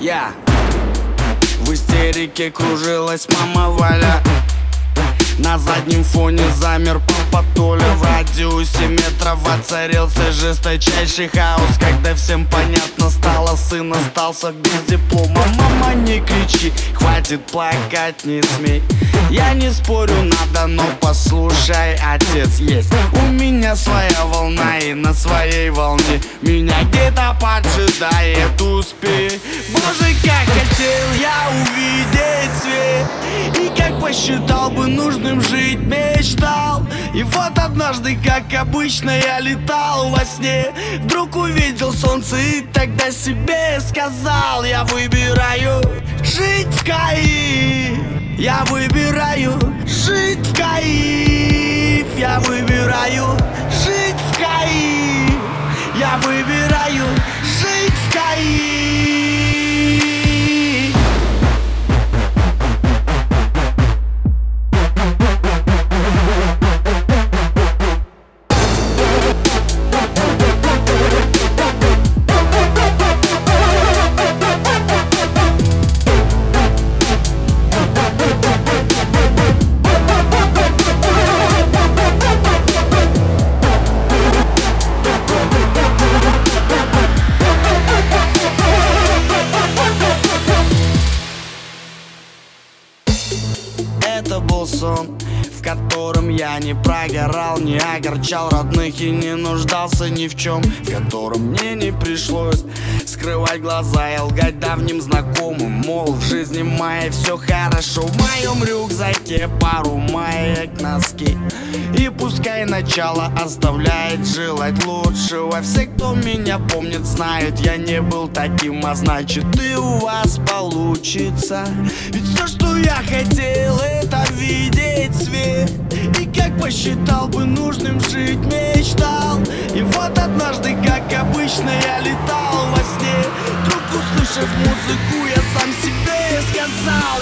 Я. В истерике кружилась мама Валя. На заднем фоне замер папа Толя. В радиусе метров воцарился жесточайший хаос. Когда всем понятно стало, сын остался без диплома. Мама, не кричи, хватит плакать, не смей Я не спорю, надо, но послушай, отец есть У меня своя и на своей волне Меня где-то поджидает успех. Боже, как хотел я увидеть свет И как посчитал бы нужным жить мечтал. И вот однажды, как обычно, я летал во сне. Вдруг увидел солнце и тогда себе сказал Я выбираю жить в Каир Я выбираю жить в Каир Я выбираю Каир Я выбираю жить в Каир Это был сон, в котором я не прогорал, не огорчал родных и не нуждался ни в чем В котором мне не пришлось скрывать глаза и лгать давним знакомым. Мол, в жизни моей все хорошо, в моем рюкзаке пару маек, носки. И пускай начало оставляет желать лучшего. Все, кто меня помнит, знают, я не был таким, а значит и у вас получится. Ведь все, что я хотел, это видеть свет И как посчитал бы нужным жить мечтал. И вот однажды, как обычно, я летал во сне. Вдруг услышав музыку, я сам себе сказал.